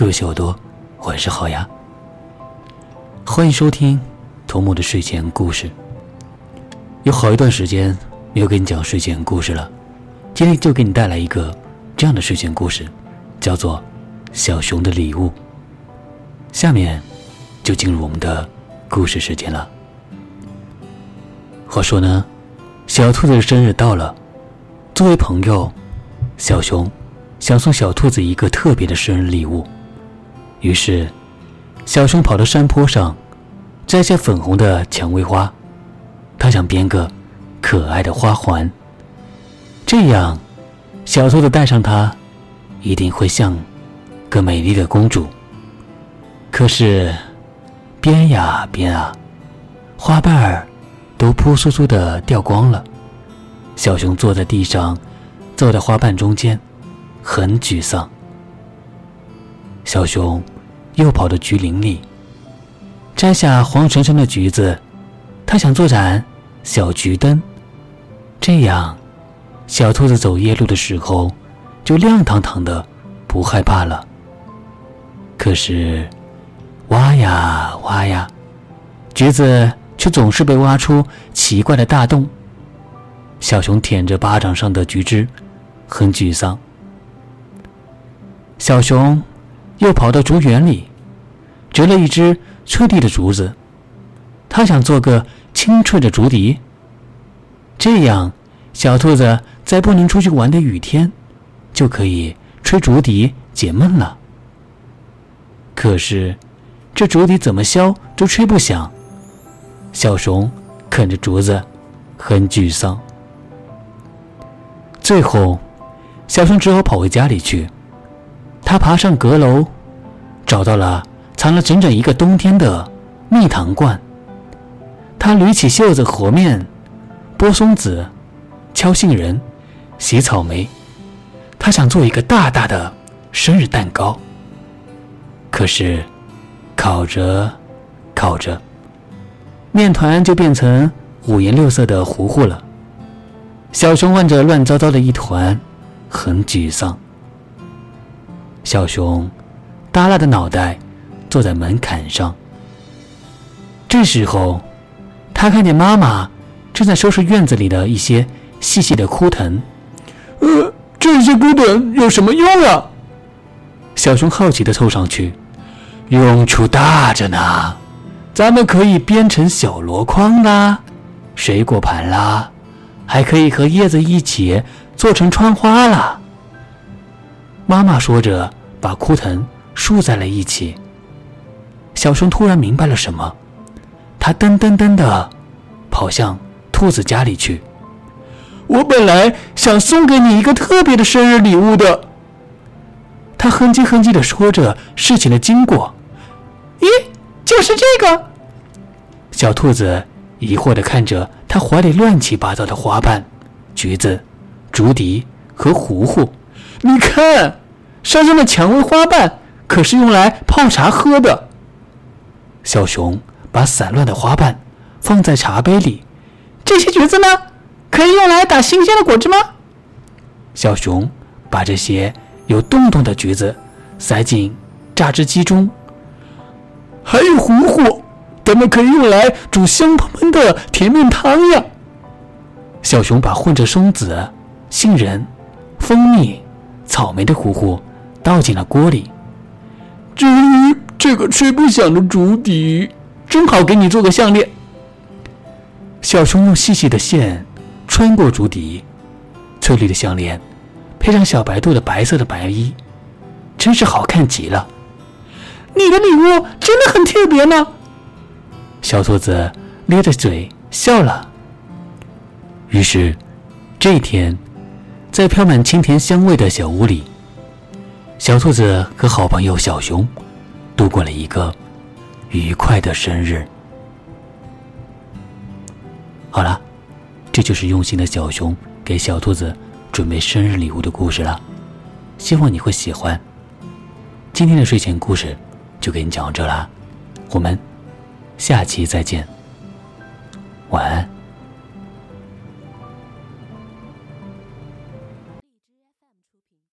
各位小耳朵，晚上好呀！欢迎收听童木的睡前故事。有好一段时间没有给你讲睡前故事了，今天就给你带来一个这样的睡前故事，叫做《小熊的礼物》。下面就进入我们的故事时间了。话说呢，小兔子的生日到了，作为朋友，小熊想送小兔子一个特别的生日礼物。于是，小熊跑到山坡上，摘下粉红的蔷薇花，他想编个可爱的花环。这样，小兔子戴上它，一定会像个美丽的公主。可是，编呀编啊，花瓣儿都扑簌簌的掉光了。小熊坐在地上，坐在花瓣中间，很沮丧。小熊又跑到橘林里，摘下黄澄澄的橘子，他想做盏小橘灯，这样小兔子走夜路的时候就亮堂堂的，不害怕了。可是挖呀挖呀，橘子却总是被挖出奇怪的大洞。小熊舔着巴掌上的橘汁，很沮丧。小熊。又跑到竹园里，折了一只翠绿的竹子。他想做个清脆的竹笛，这样小兔子在不能出去玩的雨天，就可以吹竹笛解闷了。可是，这竹笛怎么削都吹不响。小熊啃着竹子，很沮丧。最后，小熊只好跑回家里去。他爬上阁楼，找到了藏了整整一个冬天的蜜糖罐。他捋起袖子和面，剥松子，敲杏仁，洗草莓。他想做一个大大的生日蛋糕。可是，烤着烤着，面团就变成五颜六色的糊糊了。小熊望着乱糟糟的一团，很沮丧。小熊耷拉的脑袋坐在门槛上。这时候，他看见妈妈正在收拾院子里的一些细细的枯藤。呃，这些枯藤有什么用啊？小熊好奇的凑上去。用处大着呢，咱们可以编成小箩筐啦，水果盘啦，还可以和叶子一起做成窗花啦。妈妈说着，把枯藤竖在了一起。小熊突然明白了什么，他噔噔噔的跑向兔子家里去。我本来想送给你一个特别的生日礼物的。他哼唧哼唧的说着事情的经过。咦，就是这个？小兔子疑惑的看着他怀里乱七八糟的花瓣、橘子、竹笛和糊糊。你看。山上的蔷薇花瓣可是用来泡茶喝的。小熊把散乱的花瓣放在茶杯里。这些橘子呢？可以用来打新鲜的果汁吗？小熊把这些有洞洞的橘子塞进榨汁机中。还有糊糊，咱们可以用来煮香喷喷的甜面汤呀。小熊把混着松子、杏仁、蜂蜜、草莓的糊糊。倒进了锅里。至于这个吹不响的竹笛，正好给你做个项链。小熊用细细的线穿过竹笛，翠绿的项链配上小白兔的白色的白衣，真是好看极了。你的礼物真的很特别呢。小兔子咧着嘴笑了。于是，这一天，在飘满清甜香味的小屋里。小兔子和好朋友小熊度过了一个愉快的生日。好了，这就是用心的小熊给小兔子准备生日礼物的故事了。希望你会喜欢。今天的睡前故事就给你讲到这啦，我们下期再见，晚安。